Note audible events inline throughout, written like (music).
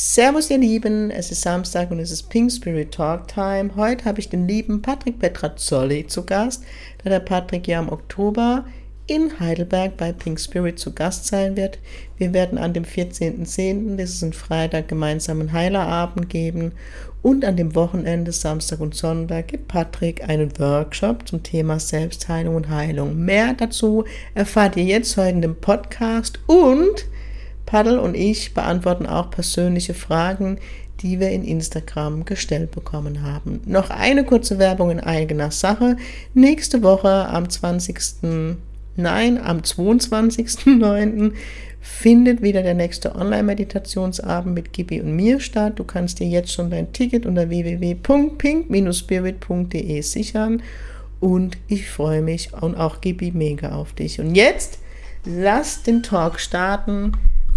Servus, ihr Lieben. Es ist Samstag und es ist Pink Spirit Talk Time. Heute habe ich den lieben Patrick Petrazzoli zu Gast, da der Patrick ja im Oktober in Heidelberg bei Pink Spirit zu Gast sein wird. Wir werden an dem 14.10., das ist ein Freitag, gemeinsam einen Heilerabend geben und an dem Wochenende, Samstag und Sonntag, gibt Patrick einen Workshop zum Thema Selbstheilung und Heilung. Mehr dazu erfahrt ihr jetzt heute in dem Podcast und Paddel und ich beantworten auch persönliche Fragen, die wir in Instagram gestellt bekommen haben. Noch eine kurze Werbung in eigener Sache. Nächste Woche am 20. Nein, am 22.09. findet wieder der nächste Online-Meditationsabend mit Gibi und mir statt. Du kannst dir jetzt schon dein Ticket unter www.pink-spirit.de sichern und ich freue mich und auch Gibi mega auf dich. Und jetzt lass den Talk starten.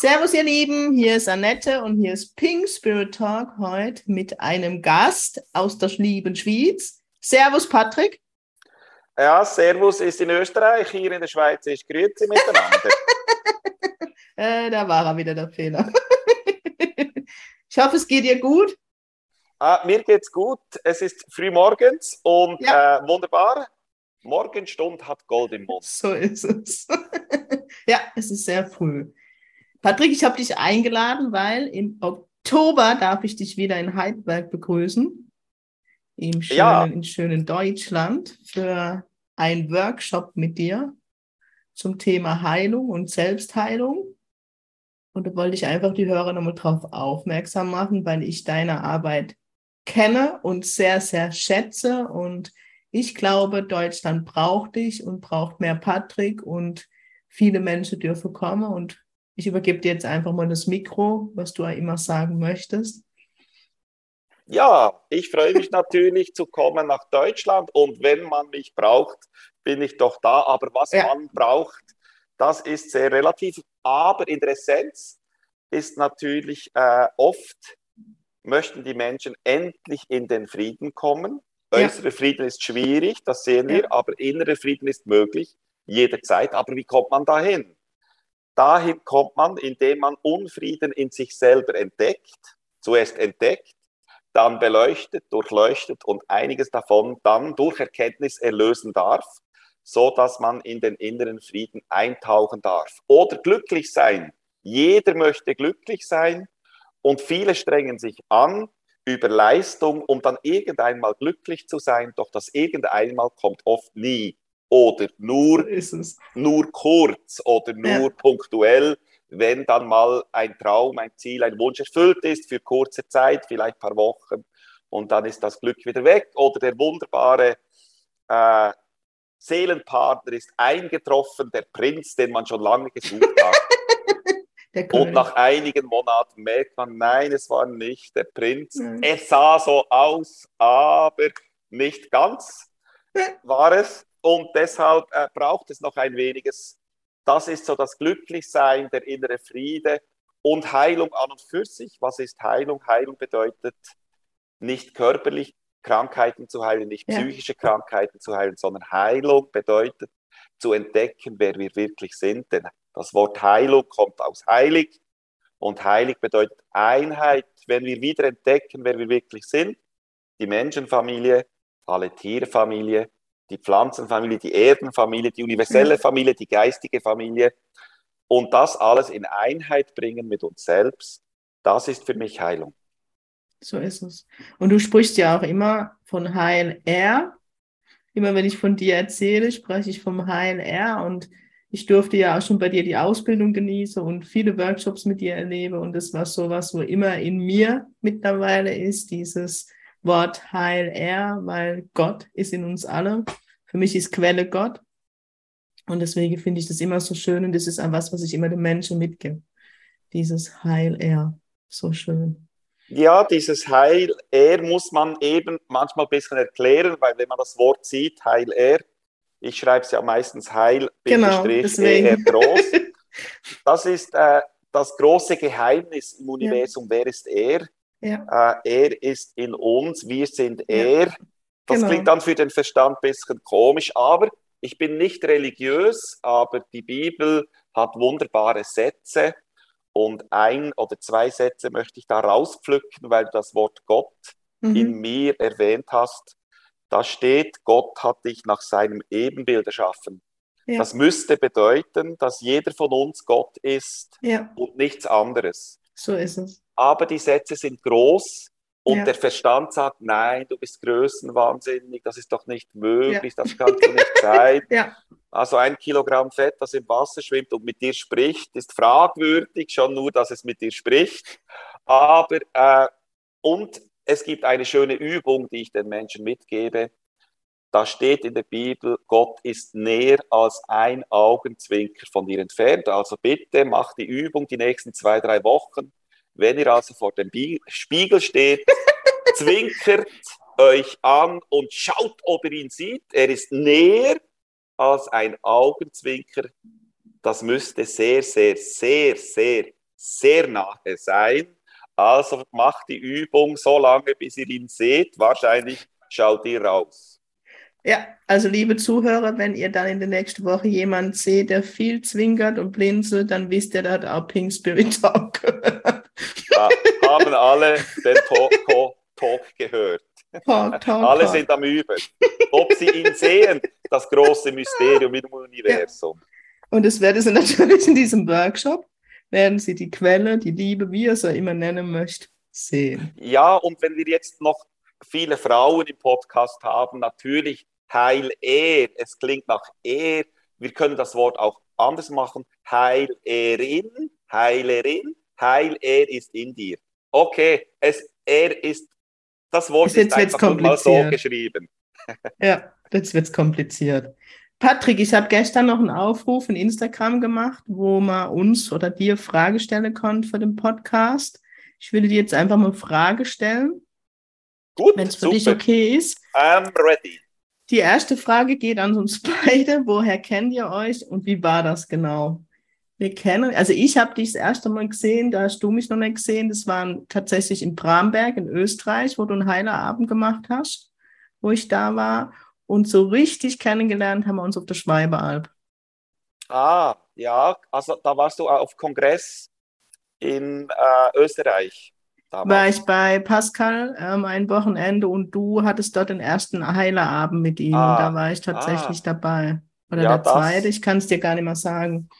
Servus, ihr Lieben, hier ist Annette und hier ist Pink Spirit Talk heute mit einem Gast aus der lieben Schweiz. Servus, Patrick. Ja, Servus ist in Österreich, hier in der Schweiz ist Grüezi miteinander. (laughs) äh, da war er wieder der Fehler. (laughs) ich hoffe, es geht dir gut. Ah, mir geht's gut. Es ist früh morgens und ja. äh, wunderbar. Morgenstund hat Gold im Mund. So ist es. (laughs) ja, es ist sehr früh. Patrick, ich habe dich eingeladen, weil im Oktober darf ich dich wieder in Heidelberg begrüßen. Im schönen, ja. in schönen Deutschland für einen Workshop mit dir zum Thema Heilung und Selbstheilung. Und da wollte ich einfach die Hörer nochmal drauf aufmerksam machen, weil ich deine Arbeit kenne und sehr, sehr schätze. Und ich glaube, Deutschland braucht dich und braucht mehr Patrick und viele Menschen dürfen kommen. Und ich übergebe dir jetzt einfach mal das Mikro, was du immer sagen möchtest. Ja, ich freue mich (laughs) natürlich zu kommen nach Deutschland und wenn man mich braucht, bin ich doch da. Aber was ja. man braucht, das ist sehr relativ. Aber in der Essenz ist natürlich äh, oft, möchten die Menschen endlich in den Frieden kommen. Äußerer ja. Frieden ist schwierig, das sehen wir, aber innerer Frieden ist möglich, jederzeit. Aber wie kommt man dahin? Dahin kommt man, indem man Unfrieden in sich selber entdeckt, zuerst entdeckt, dann beleuchtet, durchleuchtet und einiges davon dann durch Erkenntnis erlösen darf, so dass man in den inneren Frieden eintauchen darf. Oder glücklich sein. Jeder möchte glücklich sein und viele strengen sich an über Leistung, um dann irgendeinmal glücklich zu sein, doch das irgendeinmal kommt oft nie oder nur, nur kurz oder nur ja. punktuell, wenn dann mal ein Traum, ein Ziel, ein Wunsch erfüllt ist für kurze Zeit, vielleicht ein paar Wochen und dann ist das Glück wieder weg oder der wunderbare äh, Seelenpartner ist eingetroffen, der Prinz, den man schon lange gesucht hat. (laughs) Und nach einigen Monaten merkt man, nein, es war nicht der Prinz. Mhm. Es sah so aus, aber nicht ganz war es. Und deshalb äh, braucht es noch ein weniges. Das ist so das Glücklichsein, der innere Friede und Heilung an und für sich. Was ist Heilung? Heilung bedeutet nicht körperlich Krankheiten zu heilen, nicht ja. psychische Krankheiten zu heilen, sondern Heilung bedeutet zu entdecken, wer wir wirklich sind. Denn das Wort Heilung kommt aus heilig und heilig bedeutet Einheit. Wenn wir wieder entdecken, wer wir wirklich sind, die Menschenfamilie, alle Tierfamilie, die Pflanzenfamilie, die Erdenfamilie, die universelle Familie, die geistige Familie und das alles in Einheit bringen mit uns selbst, das ist für mich Heilung. So ist es. Und du sprichst ja auch immer von Heil R. Immer wenn ich von dir erzähle, spreche ich vom Heil R und ich durfte ja auch schon bei dir die Ausbildung genießen und viele Workshops mit dir erlebe und das war sowas, wo immer in mir mittlerweile ist, dieses Wort Heil er, weil Gott ist in uns alle. Für mich ist Quelle Gott. Und deswegen finde ich das immer so schön und das ist auch was, was ich immer den Menschen mitgebe. dieses Heil er. So schön. Ja, dieses Heil er muss man eben manchmal ein bisschen erklären, weil wenn man das Wort sieht, Heil er, ich schreibe es ja meistens Heil, genau, er groß. (laughs) Das ist äh, das große Geheimnis im Universum. Ja. Wer ist er? Ja. Äh, er ist in uns, wir sind er. Das genau. klingt dann für den Verstand ein bisschen komisch, aber ich bin nicht religiös, aber die Bibel hat wunderbare Sätze und ein oder zwei Sätze möchte ich da rauspflücken, weil du das Wort Gott mhm. in mir erwähnt hast. Da steht, Gott hat dich nach seinem Ebenbild erschaffen. Ja. Das müsste bedeuten, dass jeder von uns Gott ist ja. und nichts anderes. So ist es. Aber die Sätze sind groß und ja. der Verstand sagt, nein, du bist größenwahnsinnig, das ist doch nicht möglich, ja. das kann so nicht sein. (laughs) ja. Also ein Kilogramm Fett, das im Wasser schwimmt und mit dir spricht, ist fragwürdig, schon nur, dass es mit dir spricht. Aber, äh, und es gibt eine schöne Übung, die ich den Menschen mitgebe. Da steht in der Bibel, Gott ist näher als ein Augenzwinker von dir entfernt. Also bitte macht die Übung die nächsten zwei, drei Wochen wenn ihr also vor dem Spiegel steht, (laughs) zwinkert euch an und schaut, ob ihr ihn sieht. Er ist näher als ein Augenzwinker. Das müsste sehr, sehr, sehr, sehr, sehr nahe sein. Also macht die Übung so lange, bis ihr ihn seht. Wahrscheinlich schaut ihr raus. Ja, also liebe Zuhörer, wenn ihr dann in der nächsten Woche jemanden seht, der viel zwinkert und blinzelt, dann wisst ihr, dass auch Pink Spirit (laughs) Talk gehört. Ja, haben alle den Talk, Talk gehört. Talk, Talk, alle Talk. sind am Üben. Ob sie ihn sehen, das große Mysterium im Universum. Ja. Und es werden sie natürlich in diesem Workshop, werden sie die Quelle, die Liebe, wie ihr es immer nennen möchtet, sehen. Ja, und wenn wir jetzt noch viele Frauen im Podcast haben, natürlich Heil er. Es klingt nach er. Wir können das Wort auch anders machen. Heil erin, Heilerin, Heil er ist in dir. Okay, es, er ist, das Wort ist, ist einfach mal so geschrieben. (laughs) ja, jetzt wird es kompliziert. Patrick, ich habe gestern noch einen Aufruf in Instagram gemacht, wo man uns oder dir Frage stellen konnte für den Podcast. Ich würde dir jetzt einfach mal eine Frage stellen. Gut, wenn es für super. dich okay ist. I'm ready. Die erste Frage geht an uns (laughs) beide. Woher kennt ihr euch und wie war das genau? Wir kennen, also ich habe dich das erste Mal gesehen, da hast du mich noch nicht gesehen. Das war tatsächlich in Bramberg in Österreich, wo du einen Heilerabend gemacht hast, wo ich da war. Und so richtig kennengelernt haben wir uns auf der Schweibealb. Ah, ja, also da warst du auf Kongress in äh, Österreich. Damals. War ich bei Pascal ähm, ein Wochenende und du hattest dort den ersten Heilerabend mit ihm. Ah, da war ich tatsächlich ah. dabei. Oder ja, der zweite, ich kann es dir gar nicht mehr sagen.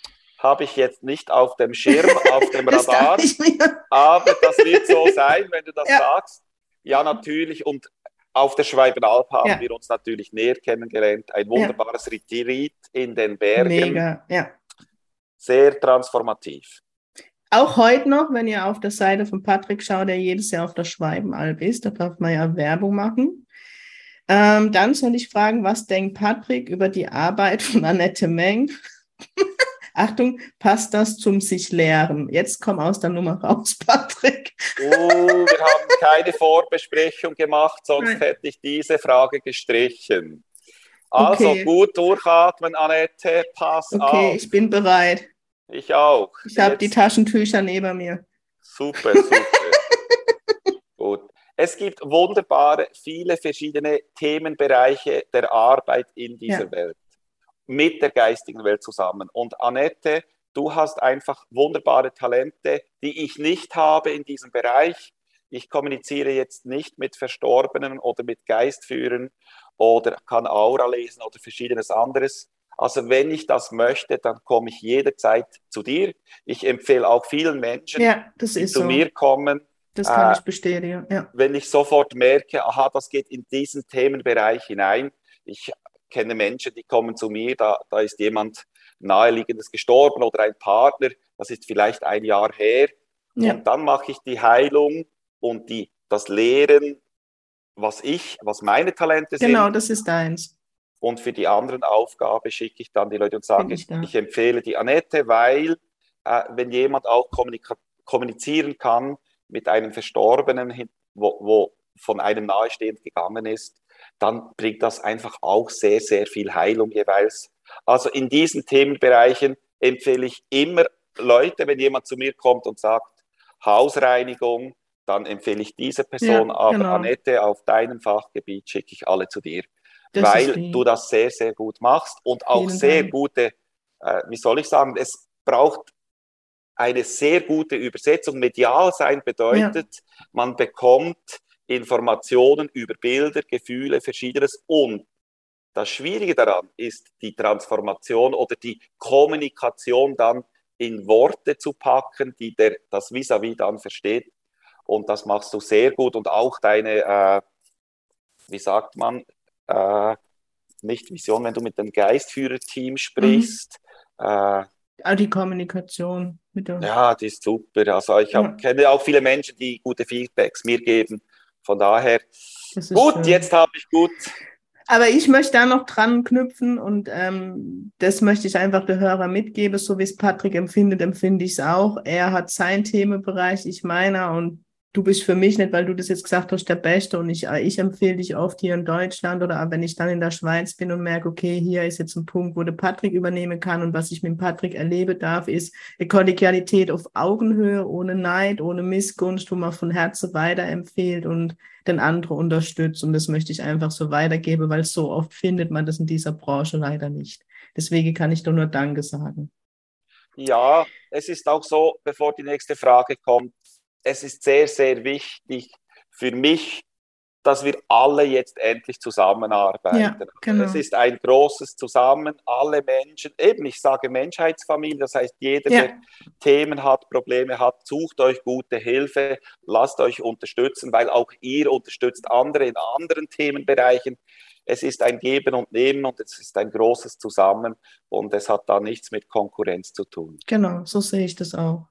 Habe ich jetzt nicht auf dem Schirm, (laughs) auf dem Radar. aber das wird so sein, wenn du das ja. sagst. Ja, natürlich. Und auf der Schweibenalp haben ja. wir uns natürlich näher kennengelernt. Ein wunderbares ja. Retreat in den Bergen. Mega, ja. Sehr transformativ. Auch heute noch, wenn ihr auf der Seite von Patrick schaut, der jedes Jahr auf der Schweibenalb ist, da darf man ja Werbung machen. Ähm, dann soll ich fragen, was denkt Patrick über die Arbeit von Annette Meng? Achtung, passt das zum sich lehren? Jetzt komm aus der Nummer raus, (laughs) Patrick. Oh, wir haben keine Vorbesprechung gemacht, sonst Nein. hätte ich diese Frage gestrichen. Also okay. gut durchatmen, Annette, pass okay, auf. Okay, ich bin bereit. Ich auch. Ich habe die Taschentücher neben mir. Super, super. (laughs) Gut. Es gibt wunderbare, viele verschiedene Themenbereiche der Arbeit in dieser ja. Welt, mit der geistigen Welt zusammen. Und Annette, du hast einfach wunderbare Talente, die ich nicht habe in diesem Bereich. Ich kommuniziere jetzt nicht mit Verstorbenen oder mit Geistführern oder kann Aura lesen oder verschiedenes anderes. Also wenn ich das möchte, dann komme ich jederzeit zu dir. Ich empfehle auch vielen Menschen, ja, die zu so. mir kommen. Das kann äh, ich bestätigen, ja. Wenn ich sofort merke, aha, das geht in diesen Themenbereich hinein. Ich kenne Menschen, die kommen zu mir, da, da ist jemand naheliegendes gestorben oder ein Partner, das ist vielleicht ein Jahr her. Ja. Und dann mache ich die Heilung und die, das Lehren, was ich, was meine Talente sind. Genau, das ist deins. Und für die anderen Aufgabe schicke ich dann die Leute und sage, ich, ich, empfehle die Annette, weil äh, wenn jemand auch kommunika kommunizieren kann mit einem Verstorbenen, wo, wo von einem nahestehend gegangen ist, dann bringt das einfach auch sehr, sehr viel Heilung jeweils. Also in diesen Themenbereichen empfehle ich immer Leute, wenn jemand zu mir kommt und sagt, Hausreinigung, dann empfehle ich diese Person, ja, aber genau. Annette, auf deinem Fachgebiet schicke ich alle zu dir, das weil du das sehr, sehr gut machst und auch Vielen sehr Dank. gute, äh, wie soll ich sagen, es braucht eine sehr gute Übersetzung. Medial sein bedeutet, ja. man bekommt Informationen über Bilder, Gefühle, verschiedenes und das Schwierige daran ist die Transformation oder die Kommunikation dann in Worte zu packen, die der, das vis-à-vis -vis dann versteht. Und das machst du sehr gut und auch deine, äh, wie sagt man, äh, nicht Vision, wenn du mit dem Geistführerteam sprichst. Mhm. Äh, auch die Kommunikation. Mit der ja, die ist super. Also ich hab, ja. kenne auch viele Menschen, die gute Feedbacks mir geben. Von daher, gut, schön. jetzt habe ich gut aber ich möchte da noch dran knüpfen und ähm, das möchte ich einfach der Hörer mitgeben, so wie es Patrick empfindet, empfinde ich es auch. Er hat seinen Themenbereich, ich meiner und du bist für mich nicht, weil du das jetzt gesagt hast, der Beste und ich, ich empfehle dich oft hier in Deutschland oder wenn ich dann in der Schweiz bin und merke, okay, hier ist jetzt ein Punkt, wo der Patrick übernehmen kann und was ich mit Patrick erlebe darf, ist eine Kollegialität auf Augenhöhe, ohne Neid, ohne Missgunst, wo man von Herzen weiterempfiehlt und den anderen unterstützt und das möchte ich einfach so weitergeben, weil so oft findet man das in dieser Branche leider nicht. Deswegen kann ich doch nur Danke sagen. Ja, es ist auch so, bevor die nächste Frage kommt, es ist sehr, sehr wichtig für mich, dass wir alle jetzt endlich zusammenarbeiten. Ja, genau. Es ist ein großes Zusammen, alle Menschen, eben ich sage Menschheitsfamilie, das heißt, jeder, ja. der Themen hat, Probleme hat, sucht euch gute Hilfe, lasst euch unterstützen, weil auch ihr unterstützt andere in anderen Themenbereichen. Es ist ein Geben und Nehmen und es ist ein großes Zusammen und es hat da nichts mit Konkurrenz zu tun. Genau, so sehe ich das auch.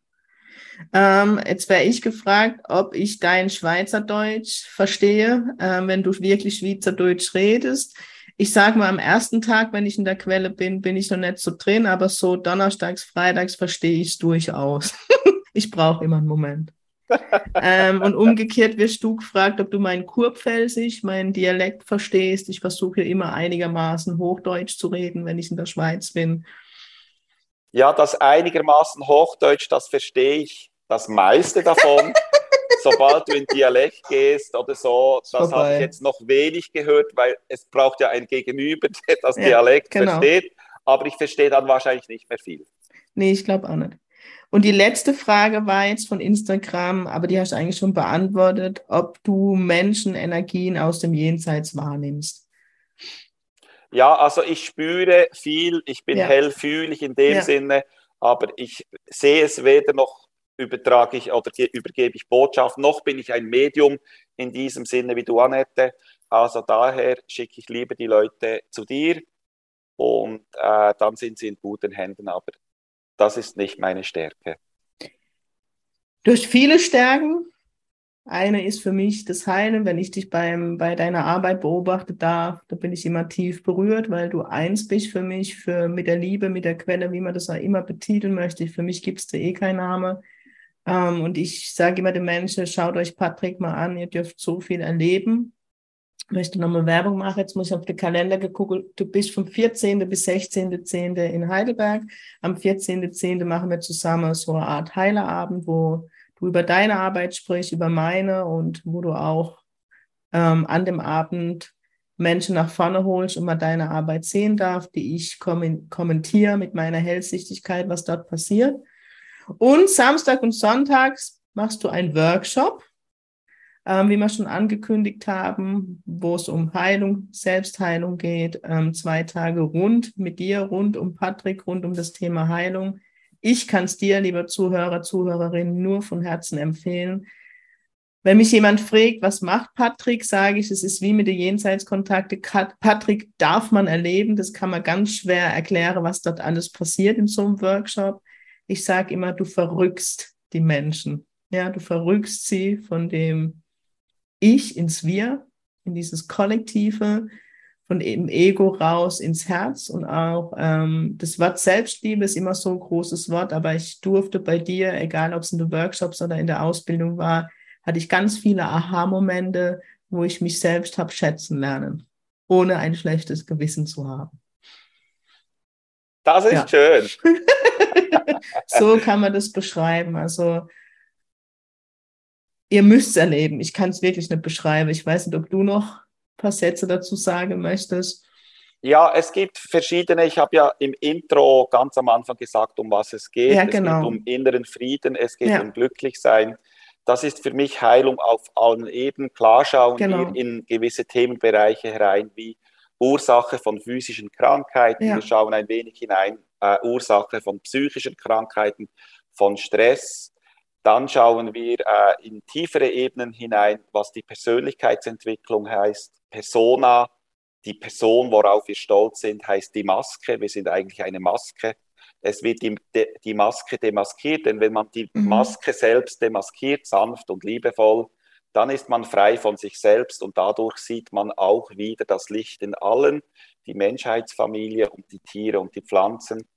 Ähm, jetzt wäre ich gefragt, ob ich dein Schweizerdeutsch verstehe, äh, wenn du wirklich Schweizerdeutsch redest. Ich sage mal, am ersten Tag, wenn ich in der Quelle bin, bin ich noch nicht so drin, aber so donnerstags, freitags verstehe ich es durchaus. (laughs) ich brauche immer einen Moment. ähm, und umgekehrt wirst du gefragt, ob du meinen Kurpfälzisch, meinen Dialekt verstehst. Ich versuche immer einigermaßen Hochdeutsch zu reden, wenn ich in der Schweiz bin. Ja, das einigermaßen Hochdeutsch, das verstehe ich das meiste davon. (laughs) Sobald du in Dialekt gehst oder so, das habe ich jetzt noch wenig gehört, weil es braucht ja ein Gegenüber, (laughs) der das ja, Dialekt genau. versteht. Aber ich verstehe dann wahrscheinlich nicht mehr viel. Nee, ich glaube auch nicht. Und die letzte Frage war jetzt von Instagram, aber die hast du eigentlich schon beantwortet, ob du Menschenenergien aus dem Jenseits wahrnimmst. Ja, also ich spüre viel, ich bin ja. hellfühlig in dem ja. Sinne, aber ich sehe es weder noch übertrage ich oder übergebe ich Botschaft, noch bin ich ein Medium in diesem Sinne wie du, Annette. Also daher schicke ich lieber die Leute zu dir und äh, dann sind sie in guten Händen, aber das ist nicht meine Stärke. Durch viele Stärken eine ist für mich das Heilen, wenn ich dich beim, bei deiner Arbeit beobachte darf, da bin ich immer tief berührt, weil du eins bist für mich, für, mit der Liebe, mit der Quelle, wie man das auch immer betiteln möchte. Für mich gibt es da eh keinen Namen. Ähm, und ich sage immer den Menschen, schaut euch Patrick mal an, ihr dürft so viel erleben. Ich möchte nochmal Werbung machen. Jetzt muss ich auf den Kalender geguckt. Du bist vom 14. bis 16.10. in Heidelberg. Am 14.10. machen wir zusammen so eine Art Heilerabend, wo du über deine Arbeit sprichst, über meine und wo du auch ähm, an dem Abend Menschen nach vorne holst und mal deine Arbeit sehen darf, die ich kommentiere mit meiner Hellsichtigkeit, was dort passiert. Und Samstag und Sonntags machst du einen Workshop, ähm, wie wir schon angekündigt haben, wo es um Heilung, Selbstheilung geht. Ähm, zwei Tage rund mit dir, rund um Patrick, rund um das Thema Heilung. Ich kann es dir, lieber Zuhörer, Zuhörerin, nur von Herzen empfehlen. Wenn mich jemand fragt, was macht Patrick, sage ich, es ist wie mit den Jenseitskontakte. Patrick darf man erleben. Das kann man ganz schwer erklären, was dort alles passiert in so einem Workshop. Ich sage immer, du verrückst die Menschen. Ja, du verrückst sie von dem Ich ins Wir, in dieses Kollektive, von dem Ego raus ins Herz und auch ähm, das Wort Selbstliebe ist immer so ein großes Wort, aber ich durfte bei dir, egal ob es in den Workshops oder in der Ausbildung war, hatte ich ganz viele Aha-Momente, wo ich mich selbst habe schätzen lernen, ohne ein schlechtes Gewissen zu haben. Das ist ja. schön. (laughs) so kann man das beschreiben. Also ihr müsst es erleben. Ich kann es wirklich nicht beschreiben. Ich weiß nicht, ob du noch paar Sätze dazu sagen möchtest? Ja, es gibt verschiedene. Ich habe ja im Intro ganz am Anfang gesagt, um was es geht. Ja, genau. Es geht um inneren Frieden, es geht ja. um Glücklichsein. Das ist für mich Heilung auf allen Ebenen. Klar schauen genau. wir in gewisse Themenbereiche herein, wie Ursache von physischen Krankheiten. Ja. Wir schauen ein wenig hinein, äh, Ursache von psychischen Krankheiten, von Stress. Dann schauen wir äh, in tiefere Ebenen hinein, was die Persönlichkeitsentwicklung heißt. Persona, die Person, worauf wir stolz sind, heißt die Maske. Wir sind eigentlich eine Maske. Es wird die, die Maske demaskiert, denn wenn man die mhm. Maske selbst demaskiert, sanft und liebevoll, dann ist man frei von sich selbst und dadurch sieht man auch wieder das Licht in allen, die Menschheitsfamilie und die Tiere und die Pflanzen,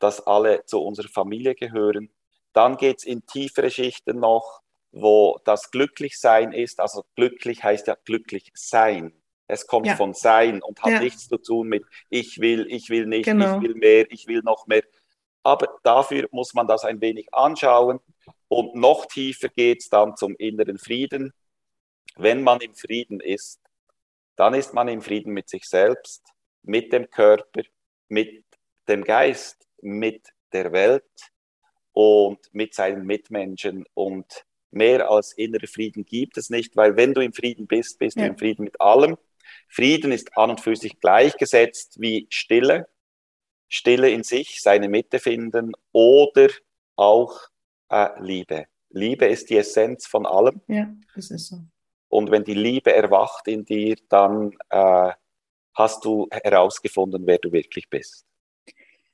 dass alle zu unserer Familie gehören. Dann geht es in tiefere Schichten noch, wo das Glücklichsein ist. Also glücklich heißt ja glücklich sein. Es kommt ja. von Sein und hat ja. nichts zu tun mit ich will, ich will nicht, genau. ich will mehr, ich will noch mehr. Aber dafür muss man das ein wenig anschauen. Und noch tiefer geht es dann zum inneren Frieden. Wenn man im Frieden ist, dann ist man im Frieden mit sich selbst, mit dem Körper, mit dem Geist, mit der Welt und mit seinen Mitmenschen. Und mehr als innerer Frieden gibt es nicht, weil wenn du im Frieden bist, bist ja. du im Frieden mit allem. Frieden ist an und für sich gleichgesetzt wie Stille. Stille in sich, seine Mitte finden oder auch äh, Liebe. Liebe ist die Essenz von allem. Ja, das ist so. Und wenn die Liebe erwacht in dir, dann äh, hast du herausgefunden, wer du wirklich bist.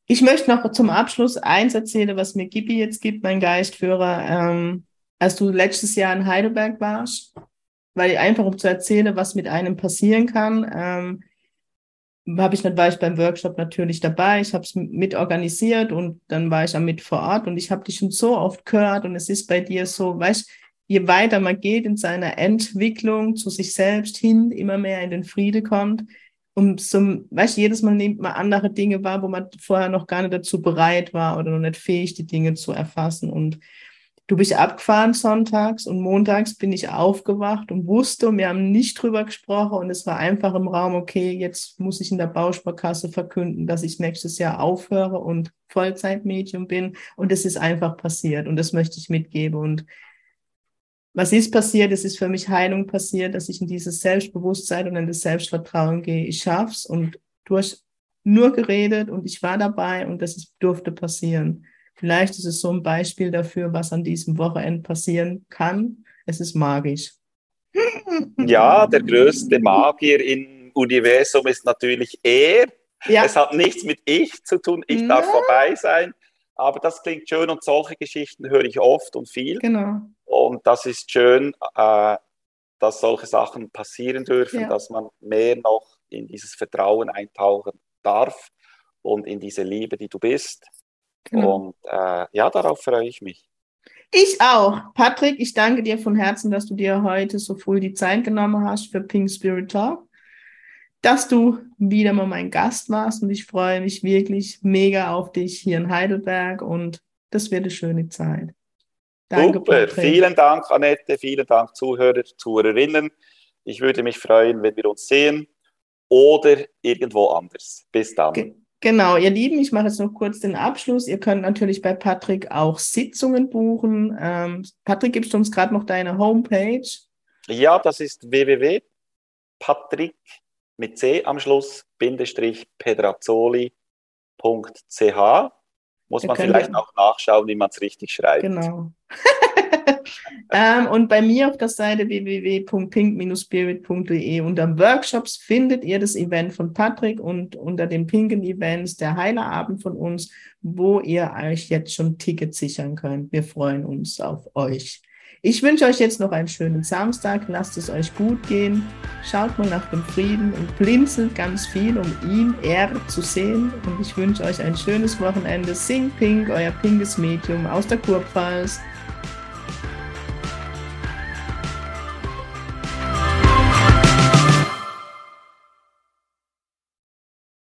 Ich möchte noch zum Abschluss eins erzählen, was mir Gibi jetzt gibt, mein Geistführer. Ähm, als du letztes Jahr in Heidelberg warst, weil einfach um zu erzählen, was mit einem passieren kann, ähm, habe ich war ich beim Workshop natürlich dabei. Ich habe es mit organisiert und dann war ich auch mit vor Ort und ich habe dich schon so oft gehört und es ist bei dir so, weißt je weiter man geht in seiner Entwicklung zu sich selbst hin, immer mehr in den Friede kommt, um zum, weißt jedes Mal nimmt man andere Dinge wahr, wo man vorher noch gar nicht dazu bereit war oder noch nicht fähig, die Dinge zu erfassen. Und Du bist abgefahren sonntags und montags bin ich aufgewacht und wusste, und wir haben nicht drüber gesprochen und es war einfach im Raum, okay, jetzt muss ich in der Bausparkasse verkünden, dass ich nächstes Jahr aufhöre und Vollzeitmedium bin. Und es ist einfach passiert und das möchte ich mitgeben. Und was ist passiert? Es ist für mich Heilung passiert, dass ich in dieses Selbstbewusstsein und in das Selbstvertrauen gehe. Ich schaff's und du hast nur geredet und ich war dabei und das durfte passieren. Vielleicht ist es so ein Beispiel dafür, was an diesem Wochenende passieren kann. Es ist magisch. (laughs) Ja, der größte Magier im Universum ist natürlich er. Ja. Es hat nichts mit ich zu tun. Ich ja. darf vorbei sein. Aber das klingt schön und solche Geschichten höre ich oft und viel. Genau. Und das ist schön, äh, dass solche Sachen passieren dürfen, ja. dass man mehr noch in dieses Vertrauen eintauchen darf und in diese Liebe, die du bist. Genau. Und äh, ja, darauf freue ich mich. Ich auch. Patrick, ich danke dir von Herzen, dass du dir heute so früh die Zeit genommen hast für Pink Spirit Talk, dass du wieder mal mein Gast warst und ich freue mich wirklich mega auf dich hier in Heidelberg und das wird eine schöne Zeit. Danke, Super, Patrick. vielen Dank, Annette, vielen Dank, Zuhörer, Zuhörerinnen. Ich würde mich freuen, wenn wir uns sehen oder irgendwo anders. Bis dann. Okay. Genau, ihr Lieben, ich mache jetzt noch kurz den Abschluss. Ihr könnt natürlich bei Patrick auch Sitzungen buchen. Ähm, Patrick, gibst du uns gerade noch deine Homepage? Ja, das ist www.patrick mit C am Schluss, Bindestrich pedrazzoli.ch. Muss man vielleicht auch nachschauen, wie man es richtig schreibt. Genau. (laughs) ähm, und bei mir auf der Seite www.pink-spirit.de unter Workshops findet ihr das Event von Patrick und unter den pinken Events der Heilerabend von uns, wo ihr euch jetzt schon Tickets sichern könnt. Wir freuen uns auf euch. Ich wünsche euch jetzt noch einen schönen Samstag. Lasst es euch gut gehen. Schaut mal nach dem Frieden und blinzelt ganz viel, um ihn, er zu sehen. Und ich wünsche euch ein schönes Wochenende. Sing Pink, euer pinkes Medium aus der Kurpfalz.